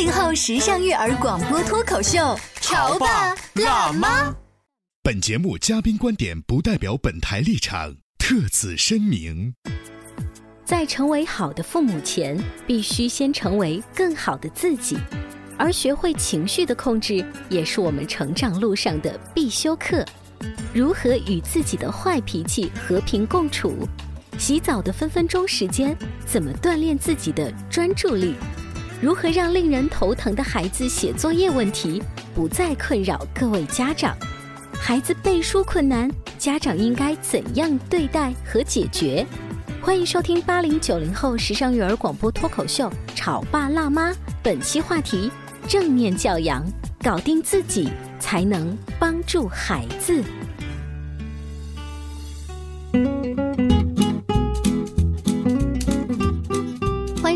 八零后时尚育儿广播脱口秀，潮爸辣妈。本节目嘉宾观点不代表本台立场，特此声明。在成为好的父母前，必须先成为更好的自己，而学会情绪的控制，也是我们成长路上的必修课。如何与自己的坏脾气和平共处？洗澡的分分钟时间，怎么锻炼自己的专注力？如何让令人头疼的孩子写作业问题不再困扰各位家长？孩子背书困难，家长应该怎样对待和解决？欢迎收听八零九零后时尚育儿广播脱口秀《潮爸辣妈》，本期话题：正面教养，搞定自己才能帮助孩子。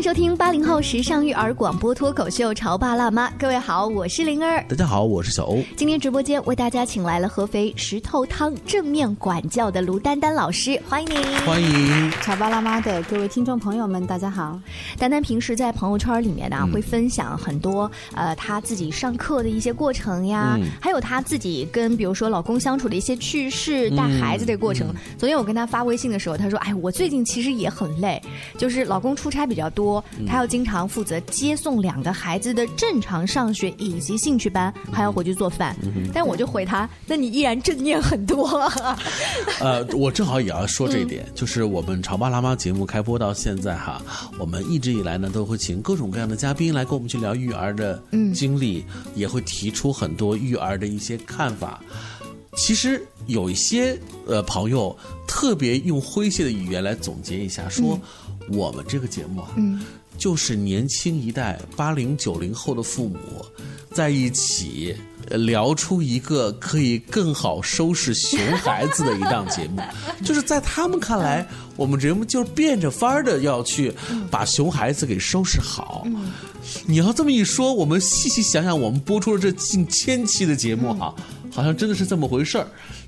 收听八零后时尚育儿广播脱口秀《潮爸辣妈》，各位好，我是灵儿。大家好，我是小欧。今天直播间为大家请来了合肥石头汤正面管教的卢丹丹老师，欢迎您！欢迎潮爸辣妈的各位听众朋友们，大家好。丹丹平时在朋友圈里面呢，会分享很多呃她自己上课的一些过程呀，还有她自己跟比如说老公相处的一些趣事、带孩子的过程。昨天我跟她发微信的时候，她说：“哎，我最近其实也很累，就是老公出差比较多。”他要经常负责接送两个孩子的正常上学以及兴趣班，还要回去做饭。但我就回他：“那你依然正念很多。”呃，我正好也要说这一点，就是我们潮爸辣妈节目开播到现在哈，我们一直以来呢都会请各种各样的嘉宾来跟我们去聊育儿的经历，也会提出很多育儿的一些看法。其实有一些呃朋友特别用诙谐的语言来总结一下，说。我们这个节目啊，嗯，就是年轻一代八零九零后的父母在一起聊出一个可以更好收拾熊孩子的一档节目，就是在他们看来，我们节目就是变着法儿的要去把熊孩子给收拾好。你要这么一说，我们细细想想，我们播出了这近千期的节目哈，好像真的是这么回事儿。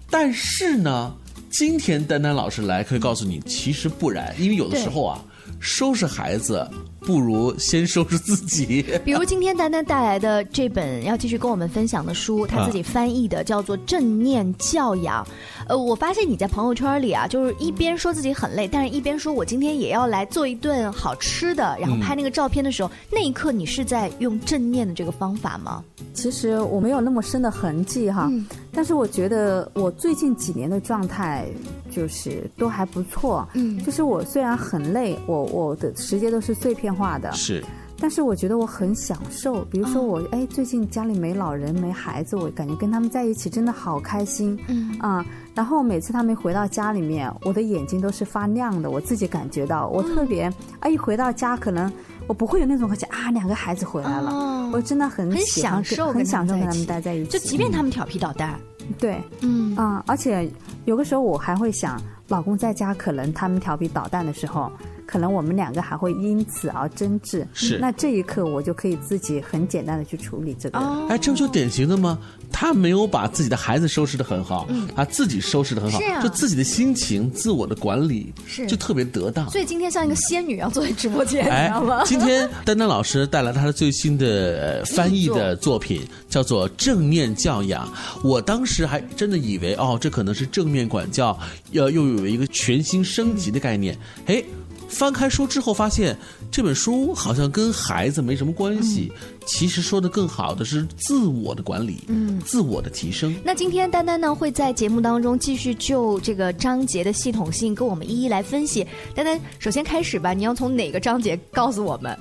但是呢。今天丹丹老师来可以告诉你，其实不然，因为有的时候啊，收拾孩子不如先收拾自己。比如今天丹丹带来的这本要继续跟我们分享的书，他自己翻译的叫做《正念教养》。呃，我发现你在朋友圈里啊，就是一边说自己很累，但是一边说我今天也要来做一顿好吃的，然后拍那个照片的时候，那一刻你是在用正念的这个方法吗？其实我没有那么深的痕迹哈。但是我觉得我最近几年的状态就是都还不错，嗯，就是我虽然很累，我我的时间都是碎片化的，是，但是我觉得我很享受。比如说我哎，最近家里没老人没孩子，我感觉跟他们在一起真的好开心，嗯。啊，然后每次他们回到家里面，我的眼睛都是发亮的，我自己感觉到我特别哎，一回到家可能我不会有那种感觉啊，两个孩子回来了，我真的很很享受，很享受跟他们待在一起，就即便他们调皮捣蛋。对，嗯啊，而且有的时候我还会想，老公在家可能他们调皮捣蛋的时候。可能我们两个还会因此而争执，是那这一刻我就可以自己很简单的去处理这个。哎，这不就典型的吗？他没有把自己的孩子收拾的很好，他自己收拾的很好，就自己的心情、自我的管理是就特别得当。所以今天像一个仙女要坐在直播间，你知道吗？今天丹丹老师带来他的最新的翻译的作品，叫做《正面教养》。我当时还真的以为哦，这可能是正面管教，要又有一个全新升级的概念。哎。翻开书之后发现这本书好像跟孩子没什么关系，其实说的更好的是自我的管理，嗯，自我的提升。那今天丹丹呢会在节目当中继续就这个章节的系统性跟我们一一来分析。丹丹，首先开始吧，你要从哪个章节告诉我们？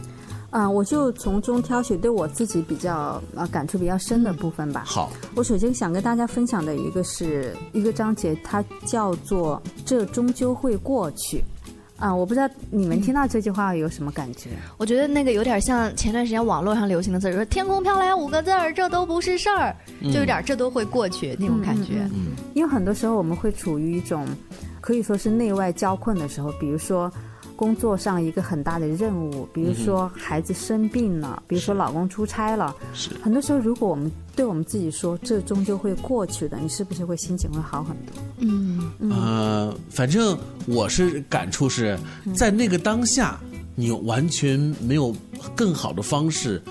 啊，我就从中挑选对我自己比较啊感触比较深的部分吧。好，我首先想跟大家分享的一个是一个章节，它叫做“这终究会过去”。啊，我不知道你们听到这句话有什么感觉？我觉得那个有点像前段时间网络上流行的字，说“天空飘来五个字儿”，这都不是事儿，就有点这都会过去那种感觉。嗯，因为很多时候我们会处于一种可以说是内外交困的时候，比如说。工作上一个很大的任务，比如说孩子生病了，比如说老公出差了，是很多时候，如果我们对我们自己说，这终究会过去的，你是不是会心情会好很多？嗯，呃，反正我是感触是在那个当下，你完全没有更好的方式。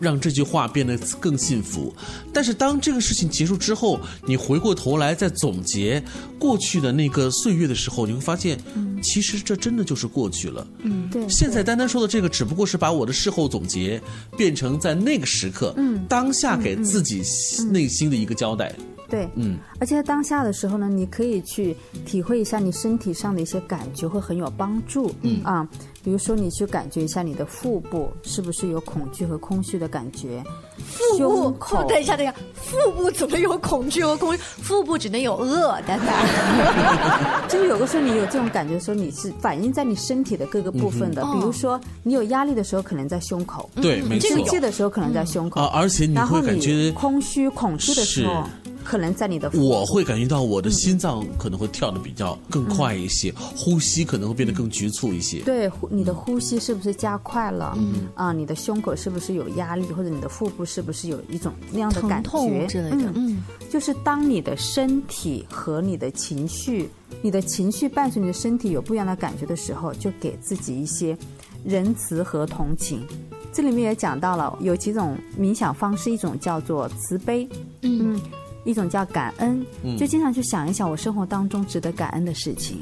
让这句话变得更幸福，但是当这个事情结束之后，你回过头来再总结过去的那个岁月的时候，你会发现，其实这真的就是过去了。嗯，对。现在丹丹说的这个，只不过是把我的事后总结变成在那个时刻，嗯，当下给自己内心的一个交代。对，嗯，而且在当下的时候呢，你可以去体会一下你身体上的一些感觉，会很有帮助。嗯啊，比如说你去感觉一下你的腹部是不是有恐惧和空虚的感觉，腹部，等一下，等一下，腹部怎么有恐惧和空虚？腹部只能有饿，丹丹。就是有的时候你有这种感觉的时候，你是反映在你身体的各个部分的。比如说你有压力的时候，可能在胸口；对，没错。生气的时候，可能在胸口。啊，而且你会感觉空虚、恐惧的时候。可能在你的，我会感觉到我的心脏可能会跳的比较更快一些，呼吸可能会变得更局促一些。对，你的呼吸是不是加快了？嗯啊，你的胸口是不是有压力，或者你的腹部是不是有一种那样的感觉之类的？嗯，就是当你的身体和你的情绪，你的情绪伴随你的身体有不一样的感觉的时候，就给自己一些仁慈和同情。这里面也讲到了有几种冥想方式，一种叫做慈悲。嗯。一种叫感恩，就经常去想一想我生活当中值得感恩的事情，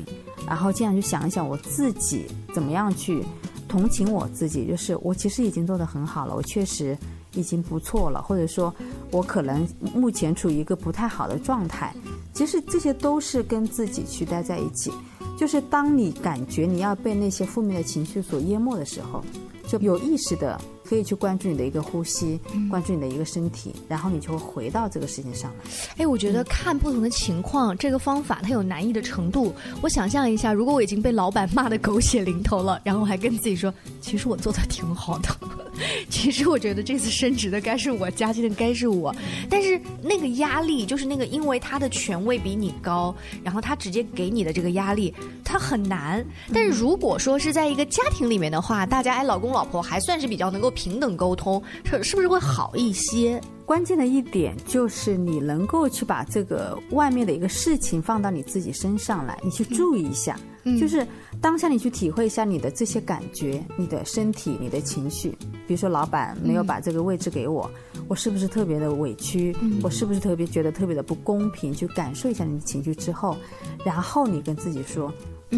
然后经常去想一想我自己怎么样去同情我自己，就是我其实已经做得很好了，我确实已经不错了，或者说我可能目前处于一个不太好的状态，其实这些都是跟自己去待在一起，就是当你感觉你要被那些负面的情绪所淹没的时候，就有意识的。可以去关注你的一个呼吸，关注你的一个身体，然后你就会回到这个事情上来。哎，我觉得看不同的情况，这个方法它有难易的程度。我想象一下，如果我已经被老板骂的狗血淋头了，然后我还跟自己说，其实我做的挺好的，其实我觉得这次升职的该是我，加薪的该是我。但是那个压力，就是那个因为他的权位比你高，然后他直接给你的这个压力，他很难。但是如果说是在一个家庭里面的话，大家哎，老公老婆还算是比较能够。平等沟通是是不是会好一些？关键的一点就是你能够去把这个外面的一个事情放到你自己身上来，你去注意一下，就是当下你去体会一下你的这些感觉、你的身体、你的情绪。比如说，老板没有把这个位置给我，我是不是特别的委屈？我是不是特别觉得特别的不公平？去感受一下你的情绪之后，然后你跟自己说，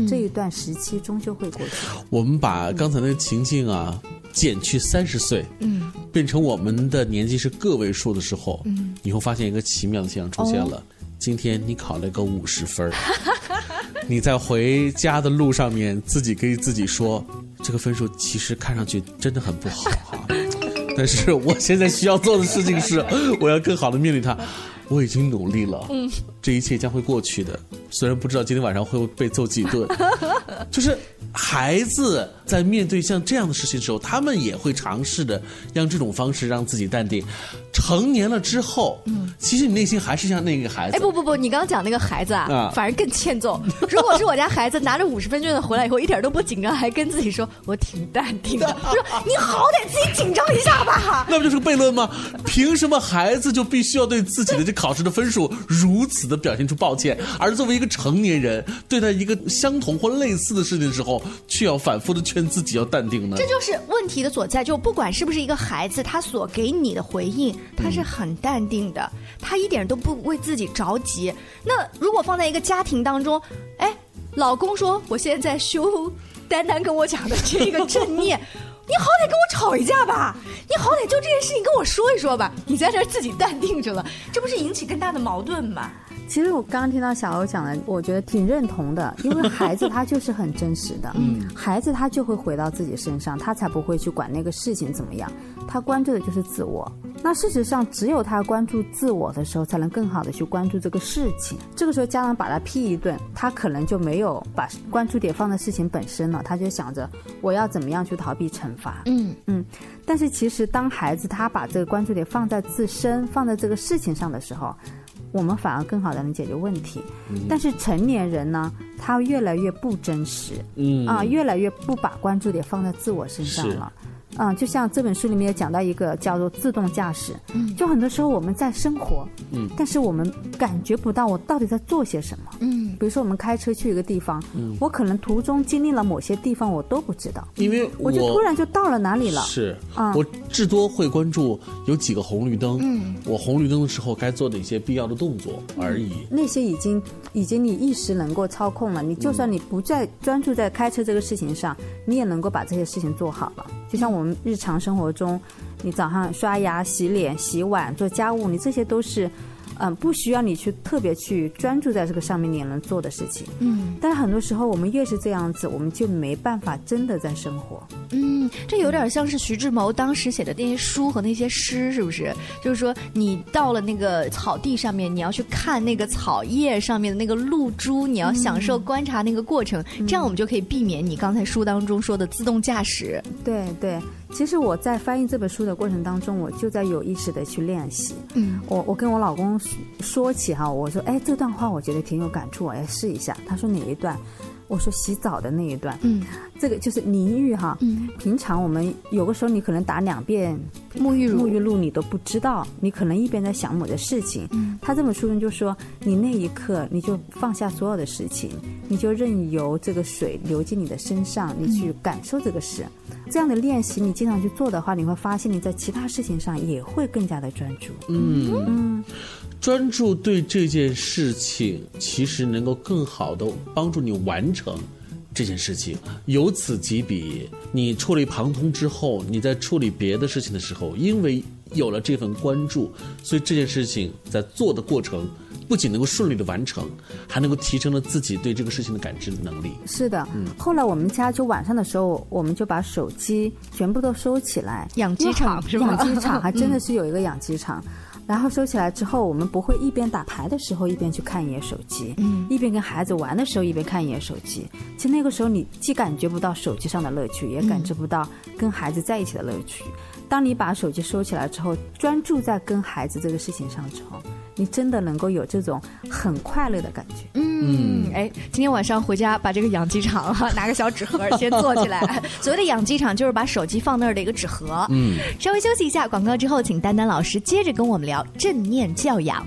这一段时期终究会过去。我们把刚才那个情境啊。减去三十岁，嗯，变成我们的年纪是个位数的时候，嗯，你会发现一个奇妙的现象出现了。今天你考了个五十分你在回家的路上面自己跟自己说，这个分数其实看上去真的很不好哈，但是我现在需要做的事情是，我要更好的面对它。我已经努力了，嗯，这一切将会过去的。虽然不知道今天晚上会被揍几顿，就是孩子在面对像这样的事情的时候，他们也会尝试着用这种方式让自己淡定。成年了之后，嗯，其实你内心还是像那个孩子。哎，不不不，你刚刚讲那个孩子啊，反而更欠揍。如果是我家孩子拿着五十分卷子回来以后，一点都不紧张，还跟自己说我挺淡定的，我说你好歹自己紧张一下吧。那不就是个悖论吗？凭什么孩子就必须要对自己的这考试的分数如此的表现出抱歉，而作为一个成年人，对待一个相同或类似的事情的时候，却要反复的劝自己要淡定呢？这就是问题的所在。就不管是不是一个孩子，他所给你的回应，他是很淡定的，他一点都不为自己着急。那如果放在一个家庭当中，哎，老公说我现在修。丹丹跟我讲的这个正念，你好歹跟我吵一架吧，你好歹就这件事情跟我说一说吧，你在这儿自己淡定着了，这不是引起更大的矛盾吗？其实我刚刚听到小欧讲的，我觉得挺认同的，因为孩子他就是很真实的，嗯，孩子他就会回到自己身上，他才不会去管那个事情怎么样，他关注的就是自我。那事实上，只有他关注自我的时候，才能更好的去关注这个事情。这个时候，家长把他批一顿，他可能就没有把关注点放在事情本身了，他就想着我要怎么样去逃避惩罚。嗯嗯，但是其实当孩子他把这个关注点放在自身，放在这个事情上的时候。我们反而更好的能解决问题，但是成年人呢，他越来越不真实，嗯。啊，越来越不把关注点放在自我身上了。嗯，就像这本书里面也讲到一个叫做自动驾驶，嗯，就很多时候我们在生活，嗯，但是我们感觉不到我到底在做些什么，嗯，比如说我们开车去一个地方，嗯，我可能途中经历了某些地方我都不知道，因为我就突然就到了哪里了，是啊，我至多会关注有几个红绿灯，嗯，我红绿灯的时候该做的一些必要的动作而已，那些已经已经你一时能够操控了，你就算你不再专注在开车这个事情上，你也能够把这些事情做好了，就像。我们日常生活中，你早上刷牙、洗脸、洗碗、做家务，你这些都是。嗯，不需要你去特别去专注在这个上面，你也能做的事情。嗯，但是很多时候我们越是这样子，我们就没办法真的在生活。嗯，这有点像是徐志摩当时写的那些书和那些诗，是不是？就是说，你到了那个草地上面，你要去看那个草叶上面的那个露珠，你要享受观察那个过程，这样我们就可以避免你刚才书当中说的自动驾驶。对对。其实我在翻译这本书的过程当中，我就在有意识的去练习。嗯，我我跟我老公说起哈，我说哎，这段话我觉得挺有感触，我要试一下。他说哪一段？我说洗澡的那一段。嗯，这个就是淋浴哈。嗯，平常我们有个时候你可能打两遍沐浴露沐浴露，你都不知道，你可能一边在想某的事情。嗯，他这本书中就说，你那一刻你就放下所有的事情，你就任由这个水流进你的身上，你去感受这个事。这样的练习，你经常去做的话，你会发现你在其他事情上也会更加的专注。嗯嗯，专注对这件事情，其实能够更好的帮助你完成这件事情。由此及彼，你触类旁通之后，你在处理别的事情的时候，因为有了这份关注，所以这件事情在做的过程。不仅能够顺利的完成，还能够提升了自己对这个事情的感知能力。是的，嗯。后来我们家就晚上的时候，我们就把手机全部都收起来。养鸡场是养鸡场还真的 是有一个养鸡场。然后收起来之后，我们不会一边打牌的时候一边去看一眼手机，嗯，一边跟孩子玩的时候一边看一眼手机。其实那个时候你既感觉不到手机上的乐趣，也感知不到跟孩子在一起的乐趣。当你把手机收起来之后，专注在跟孩子这个事情上之后。你真的能够有这种很快乐的感觉。嗯，哎，今天晚上回家把这个养鸡场哈拿个小纸盒先做起来。所谓的养鸡场就是把手机放那儿的一个纸盒。嗯，稍微休息一下，广告之后，请丹丹老师接着跟我们聊正念教养。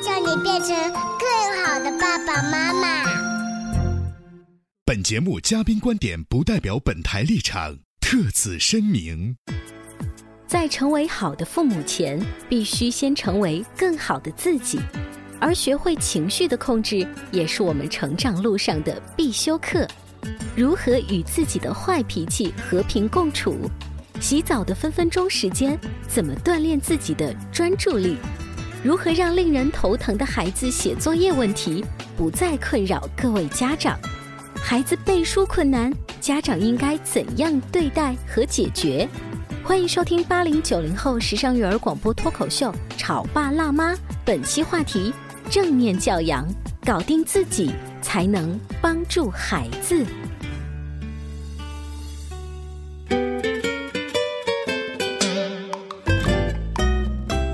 叫你变成。更好的爸爸妈妈。本节目嘉宾观点不代表本台立场，特此声明。在成为好的父母前，必须先成为更好的自己，而学会情绪的控制，也是我们成长路上的必修课。如何与自己的坏脾气和平共处？洗澡的分分钟时间，怎么锻炼自己的专注力？如何让令人头疼的孩子写作业问题不再困扰各位家长？孩子背书困难，家长应该怎样对待和解决？欢迎收听八零九零后时尚育儿广播脱口秀《潮爸辣妈》，本期话题：正面教养，搞定自己才能帮助孩子。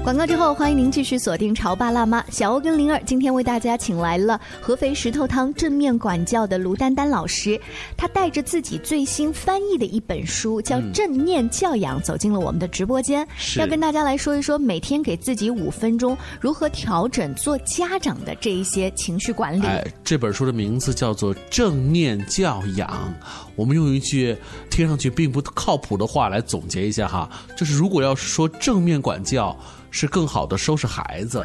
广告之后，欢迎您继续锁定《潮爸辣妈》。小欧跟灵儿今天为大家请来了合肥石头汤正面管教的卢丹丹老师，他带着自己最新翻译的一本书，叫《正念教养》，走进了我们的直播间，要跟大家来说一说每天给自己五分钟如何调整做家长的这一些情绪管理。哎，这本书的名字叫做《正念教养》。我们用一句听上去并不靠谱的话来总结一下哈，就是如果要是说正面管教。是更好的收拾孩子，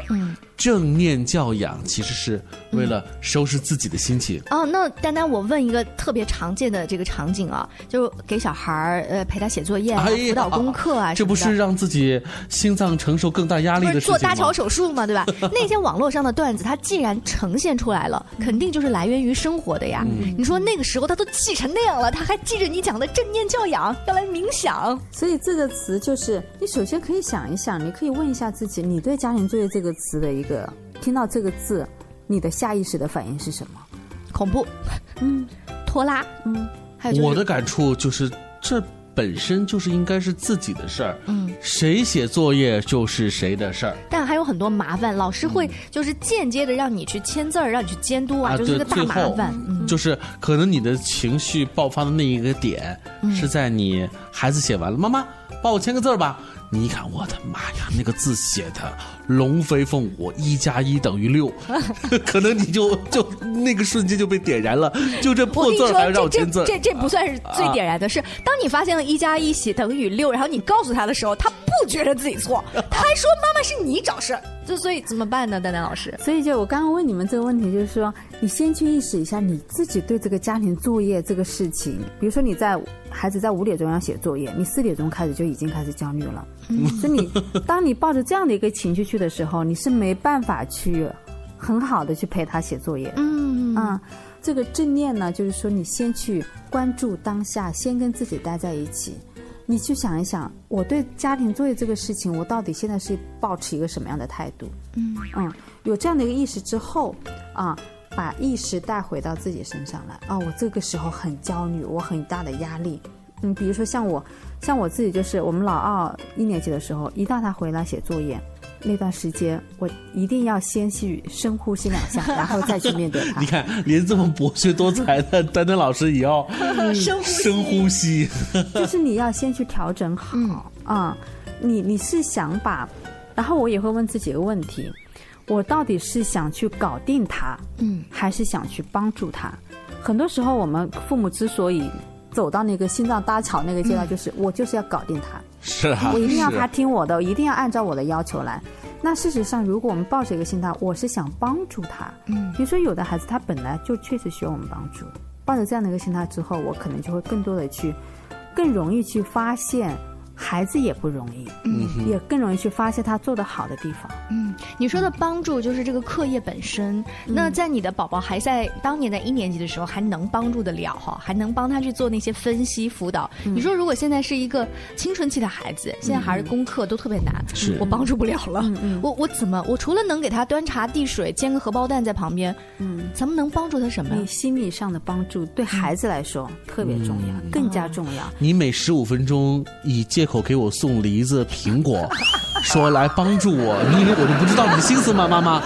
正念教养其实是为了收拾自己的心情。哦，那丹丹，我问一个特别常见的这个场景啊，就是给小孩儿呃陪他写作业、辅导功课啊，这不是让自己心脏承受更大压力的事情做搭桥手术嘛，对吧？那些网络上的段子，它既然呈现出来了，肯定就是来源于生活的呀。你说那个时候他都气成那样了，他还记着你讲的正念教养要来冥想，所以这个词就是你首先可以想一想，你可以问一。下自己，你对家庭作业这个词的一个听到这个字，你的下意识的反应是什么？恐怖，嗯，拖拉，嗯，还有我的感触就是这本身就是应该是自己的事儿，嗯，谁写作业就是谁的事儿。但还有很多麻烦，老师会就是间接的让你去签字儿，让你去监督啊，就是个大麻烦。就是可能你的情绪爆发的那一个点是在你孩子写完了，妈妈帮我签个字儿吧。你一看，我的妈呀，那个字写的龙飞凤舞，一加一等于六，可能你就就那个瞬间就被点燃了，就这破字还绕签字。这这不算是最点燃的，是当你发现了一加一写等于六，然后你告诉他的时候，他不觉得自己错，他还说妈妈是你找事儿。就所以怎么办呢，丹丹老师？所以就我刚刚问你们这个问题，就是说你先去意识一下你自己对这个家庭作业这个事情，比如说你在孩子在五点钟要写作业，你四点钟开始就已经开始焦虑了。所以你，当你抱着这样的一个情绪去的时候，你是没办法去很好的去陪他写作业。嗯啊，这个正念呢，就是说你先去关注当下，先跟自己待在一起，你去想一想，我对家庭作业这个事情，我到底现在是保持一个什么样的态度？嗯嗯，有这样的一个意识之后，啊，把意识带回到自己身上来。啊，我这个时候很焦虑，我很大的压力。嗯，比如说像我。像我自己就是我们老二一年级的时候，一到他回来写作业那段时间，我一定要先去深呼吸两下，然后再去面对他。你看，连这么博学多才的丹丹老师也要深 深呼吸。就是你要先去调整好啊，你你是想把，然后我也会问自己一个问题：我到底是想去搞定他，嗯，还是想去帮助他？很多时候，我们父母之所以走到那个心脏搭桥那个阶段，就是我就是要搞定他，是啊，我一定要他听我的，我一定要按照我的要求来。那事实上，如果我们抱着一个心态，我是想帮助他，嗯，比如说有的孩子他本来就确实需要我们帮助，抱着这样的一个心态之后，我可能就会更多的去，更容易去发现。孩子也不容易，嗯，也更容易去发现他做的好的地方。嗯，你说的帮助就是这个课业本身。那在你的宝宝还在当年在一年级的时候，还能帮助得了哈，还能帮他去做那些分析辅导。你说如果现在是一个青春期的孩子，现在还是功课都特别难，是我帮助不了了。我我怎么我除了能给他端茶递水，煎个荷包蛋在旁边，嗯，咱们能帮助他什么？你心理上的帮助对孩子来说特别重要，更加重要。你每十五分钟以借口给我送梨子、苹果，说来帮助我，你以为我就不知道你的心思吗，妈妈？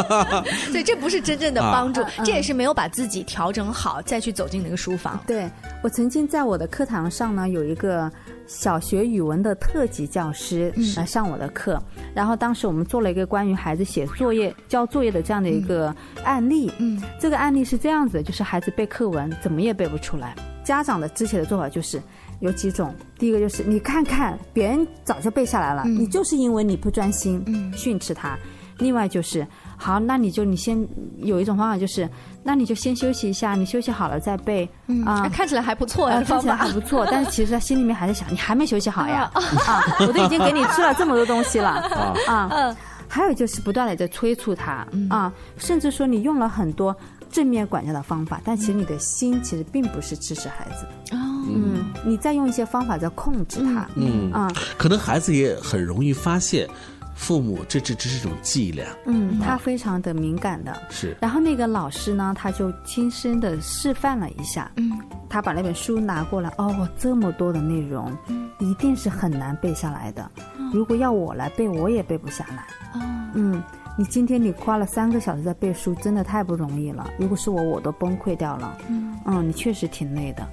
所以，这不是真正的帮助，这也是没有把自己调整好再去走进那个书房。对我曾经在我的课堂上呢，有一个小学语文的特级教师来上我的课，然后当时我们做了一个关于孩子写作业、交作业的这样的一个案例。嗯，这个案例是这样子，就是孩子背课文怎么也背不出来，家长的之前的做法就是。有几种，第一个就是你看看别人早就背下来了，你就是因为你不专心训斥他。另外就是，好，那你就你先有一种方法就是，那你就先休息一下，你休息好了再背啊。看起来还不错呀，看起来还不错，但是其实他心里面还在想，你还没休息好呀啊！我都已经给你吃了这么多东西了 啊。还有就是不断的在催促他啊，甚至说你用了很多。正面管教的方法，但其实你的心其实并不是支持孩子的。嗯，你再用一些方法在控制他。嗯啊，可能孩子也很容易发现。父母，这这只是一种伎俩。嗯，他非常的敏感的。是。然后那个老师呢，他就亲身的示范了一下。嗯。他把那本书拿过来，哦，这么多的内容，一定是很难背下来的。如果要我来背，我也背不下来。哦。嗯，你今天你花了三个小时在背书，真的太不容易了。如果是我，我都崩溃掉了。嗯。嗯，你确实挺累的。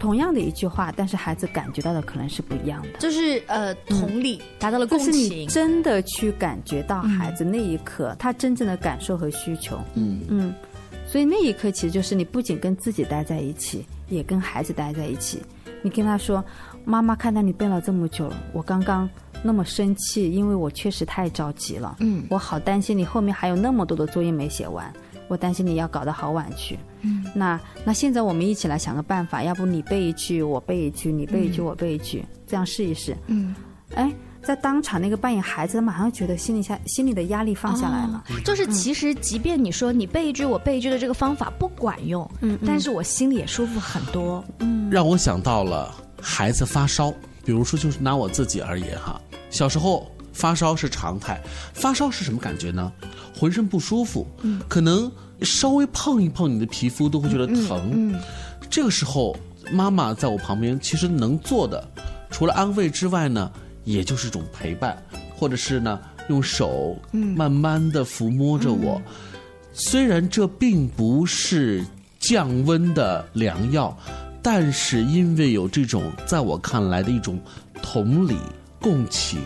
同样的一句话，但是孩子感觉到的可能是不一样的，就是呃，同理达到了共情。就是你真的去感觉到孩子那一刻他真正的感受和需求。嗯嗯，所以那一刻其实就是你不仅跟自己待在一起，也跟孩子待在一起。你跟他说：“妈妈看到你背了这么久，我刚刚那么生气，因为我确实太着急了。嗯，我好担心你后面还有那么多的作业没写完。”我担心你要搞得好晚去，嗯，那那现在我们一起来想个办法，要不你背一句，我背一句，你背一句，我背一句，这样试一试，嗯，哎，在当场那个扮演孩子，马上觉得心里下心里的压力放下来了，就是其实即便你说你背一句，我背一句的这个方法不管用，嗯，但是我心里也舒服很多，嗯，让我想到了孩子发烧，比如说就是拿我自己而言哈，小时候。发烧是常态，发烧是什么感觉呢？浑身不舒服，嗯，可能稍微碰一碰你的皮肤都会觉得疼，嗯，这个时候妈妈在我旁边，其实能做的除了安慰之外呢，也就是一种陪伴，或者是呢用手慢慢的抚摸着我，虽然这并不是降温的良药，但是因为有这种在我看来的一种同理共情。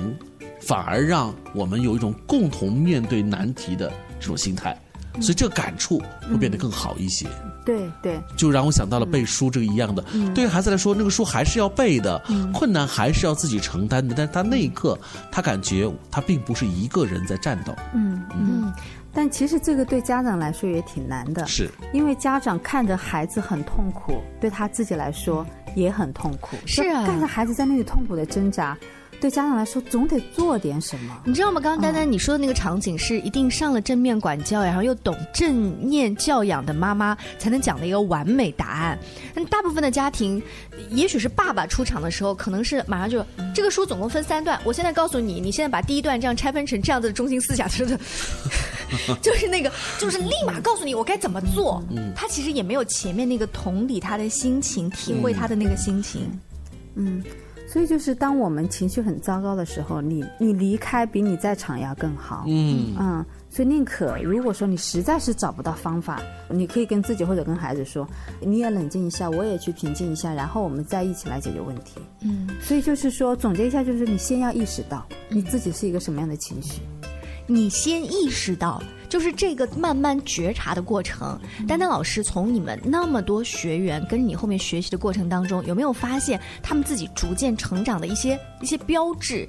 反而让我们有一种共同面对难题的这种心态，所以这个感触会变得更好一些。对对，就让我想到了背书这个一样的。对于孩子来说，那个书还是要背的，困难还是要自己承担的。但是他那一刻，他感觉他并不是一个人在战斗。嗯嗯，但其实这个对家长来说也挺难的，是因为家长看着孩子很痛苦，对他自己来说也很痛苦。是啊，看着孩子在那里痛苦的挣扎。对家长来说，总得做点什么。你知道吗？刚刚丹丹你说的那个场景，是一定上了正面管教，然后又懂正念教养的妈妈才能讲的一个完美答案。那大部分的家庭，也许是爸爸出场的时候，可能是马上就这个书总共分三段，我现在告诉你，你现在把第一段这样拆分成这样子的中心思想，就 是就是那个，就是立马告诉你我该怎么做。嗯，他其实也没有前面那个同理他的心情，体会他的那个心情。嗯。所以就是当我们情绪很糟糕的时候，你你离开比你在场要更好。嗯嗯，所以宁可如果说你实在是找不到方法，你可以跟自己或者跟孩子说，你也冷静一下，我也去平静一下，然后我们再一起来解决问题。嗯，所以就是说总结一下，就是你先要意识到你自己是一个什么样的情绪，你先意识到。就是这个慢慢觉察的过程，丹丹老师从你们那么多学员跟你后面学习的过程当中，有没有发现他们自己逐渐成长的一些一些标志？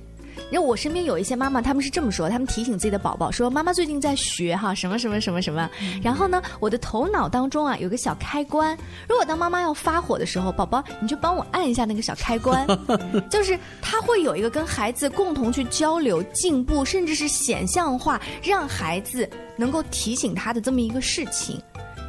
因为我身边有一些妈妈，他们是这么说，他们提醒自己的宝宝说：“妈妈最近在学哈什么什么什么什么。”然后呢，我的头脑当中啊有个小开关，如果当妈妈要发火的时候，宝宝你就帮我按一下那个小开关，就是他会有一个跟孩子共同去交流、进步，甚至是显象化，让孩子能够提醒他的这么一个事情，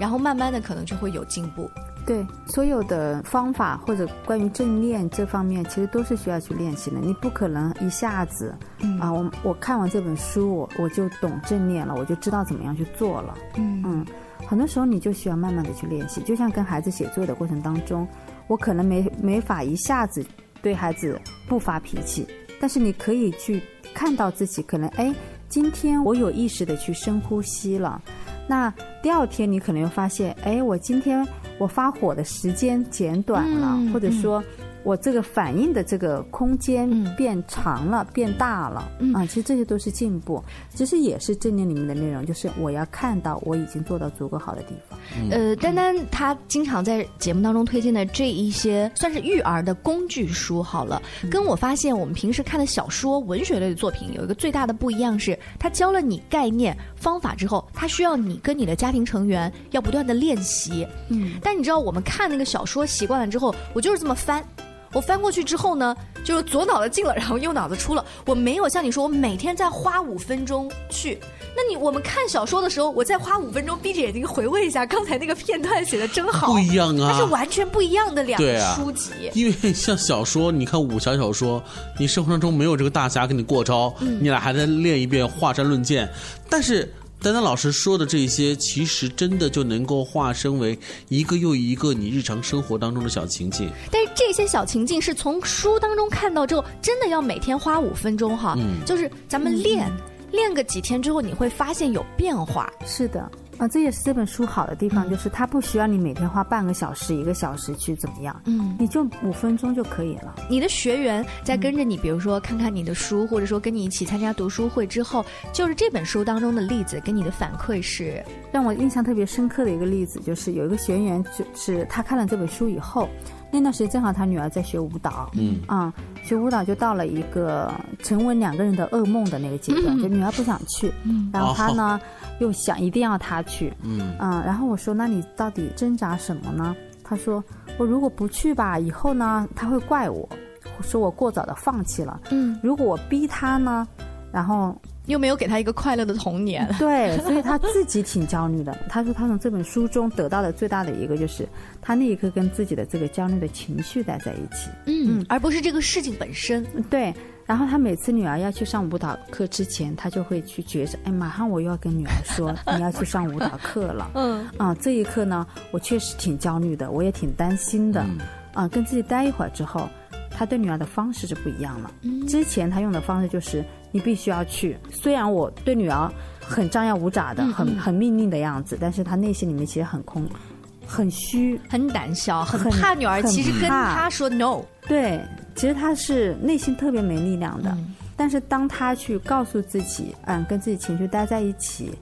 然后慢慢的可能就会有进步。对，所有的方法或者关于正念这方面，其实都是需要去练习的。你不可能一下子，啊，我我看完这本书，我我就懂正念了，我就知道怎么样去做了。嗯嗯，很多时候你就需要慢慢的去练习。就像跟孩子写作的过程当中，我可能没没法一下子对孩子不发脾气，但是你可以去看到自己可能，哎，今天我有意识的去深呼吸了。那第二天你可能又发现，哎，我今天我发火的时间减短了，或者说。我这个反应的这个空间变长了，变大了啊！其实这些都是进步，其实也是正念里面的内容，就是我要看到我已经做到足够好的地方。呃，丹丹她经常在节目当中推荐的这一些算是育儿的工具书，好了，跟我发现我们平时看的小说、文学类的作品有一个最大的不一样是，他教了你概念方法之后，他需要你跟你的家庭成员要不断的练习。嗯，但你知道我们看那个小说习惯了之后，我就是这么翻。我翻过去之后呢，就是左脑子进了，然后右脑子出了。我没有像你说，我每天再花五分钟去。那你我们看小说的时候，我再花五分钟闭着眼睛回味一下刚才那个片段写的真好，不一样啊，它是完全不一样的两个书籍。因为像小说，你看武侠小说，你生活当中没有这个大侠给你过招，你俩还在练一遍华山论剑。但是丹丹老师说的这些，其实真的就能够化身为一个又一个你日常生活当中的小情境。但是这些小情境是从书当中看到之后，真的要每天花五分钟哈，就是咱们练。练个几天之后，你会发现有变化。是的，啊，这也是这本书好的地方，就是它不需要你每天花半个小时、一个小时去怎么样，嗯，你就五分钟就可以了。你的学员在跟着你，比如说看看你的书，或者说跟你一起参加读书会之后，就是这本书当中的例子，给你的反馈是？让我印象特别深刻的一个例子，就是有一个学员，就是他看了这本书以后。那段时间正好他女儿在学舞蹈，嗯。啊，学舞蹈就到了一个成为两个人的噩梦的那个阶段，就女儿不想去，嗯。然后他呢 又想一定要他去，嗯啊，然后我说那你到底挣扎什么呢？他说我如果不去吧，以后呢他会怪我，说我过早的放弃了，嗯，如果我逼他呢，然后。又没有给他一个快乐的童年，对，所以他自己挺焦虑的。他说他从这本书中得到的最大的一个就是，他那一刻跟自己的这个焦虑的情绪待在一起，嗯，而不是这个事情本身。对，然后他每次女儿要去上舞蹈课之前，他就会去觉着，哎，马上我又要跟女儿说 你要去上舞蹈课了，嗯，啊，这一刻呢，我确实挺焦虑的，我也挺担心的，嗯啊，跟自己待一会儿之后，他对女儿的方式就不一样了。之前他用的方式就是。你必须要去。虽然我对女儿很张牙舞爪的，很很命令的样子，但是他内心里面其实很空，很虚，很胆小，很怕女儿。其实跟他说 no，对，其实他是内心特别没力量的。但是当他去告诉自己，嗯，跟自己情绪待在一起，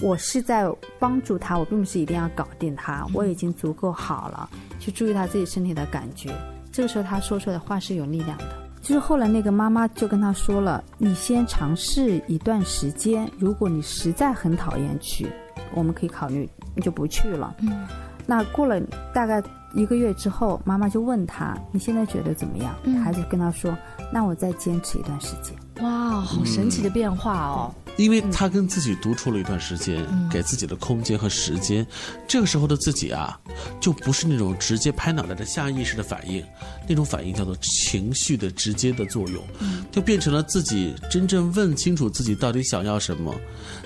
我是在帮助他，我并不是一定要搞定他，我已经足够好了。去注意他自己身体的感觉，这个时候他说出来的话是有力量的。就是后来那个妈妈就跟他说了：“你先尝试一段时间，如果你实在很讨厌去，我们可以考虑你就不去了。”嗯，那过了大概一个月之后，妈妈就问他：“你现在觉得怎么样？”孩子跟他说：“那我再坚持一段时间。”哇，好神奇的变化哦！因为他跟自己独处了一段时间，给自己的空间和时间，这个时候的自己啊，就不是那种直接拍脑袋的下意识的反应，那种反应叫做情绪的直接的作用，就变成了自己真正问清楚自己到底想要什么，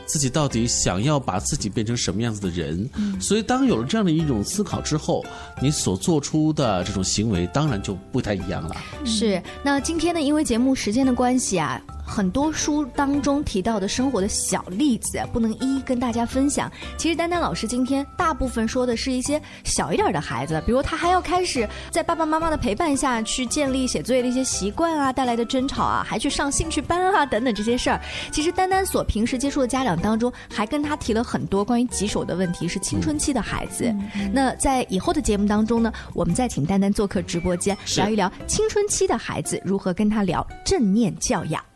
自己到底想要把自己变成什么样子的人。所以，当有了这样的一种思考之后，你所做出的这种行为当然就不太一样了。是。那今天呢，因为节目时间的关系啊。很多书当中提到的生活的小例子，不能一一跟大家分享。其实丹丹老师今天大部分说的是一些小一点的孩子，比如他还要开始在爸爸妈妈的陪伴下去建立写作业的一些习惯啊，带来的争吵啊，还去上兴趣班啊等等这些事儿。其实丹丹所平时接触的家长当中，还跟他提了很多关于棘手的问题，是青春期的孩子。那在以后的节目当中呢，我们再请丹丹做客直播间，聊一聊青春期的孩子如何跟他聊正念教养。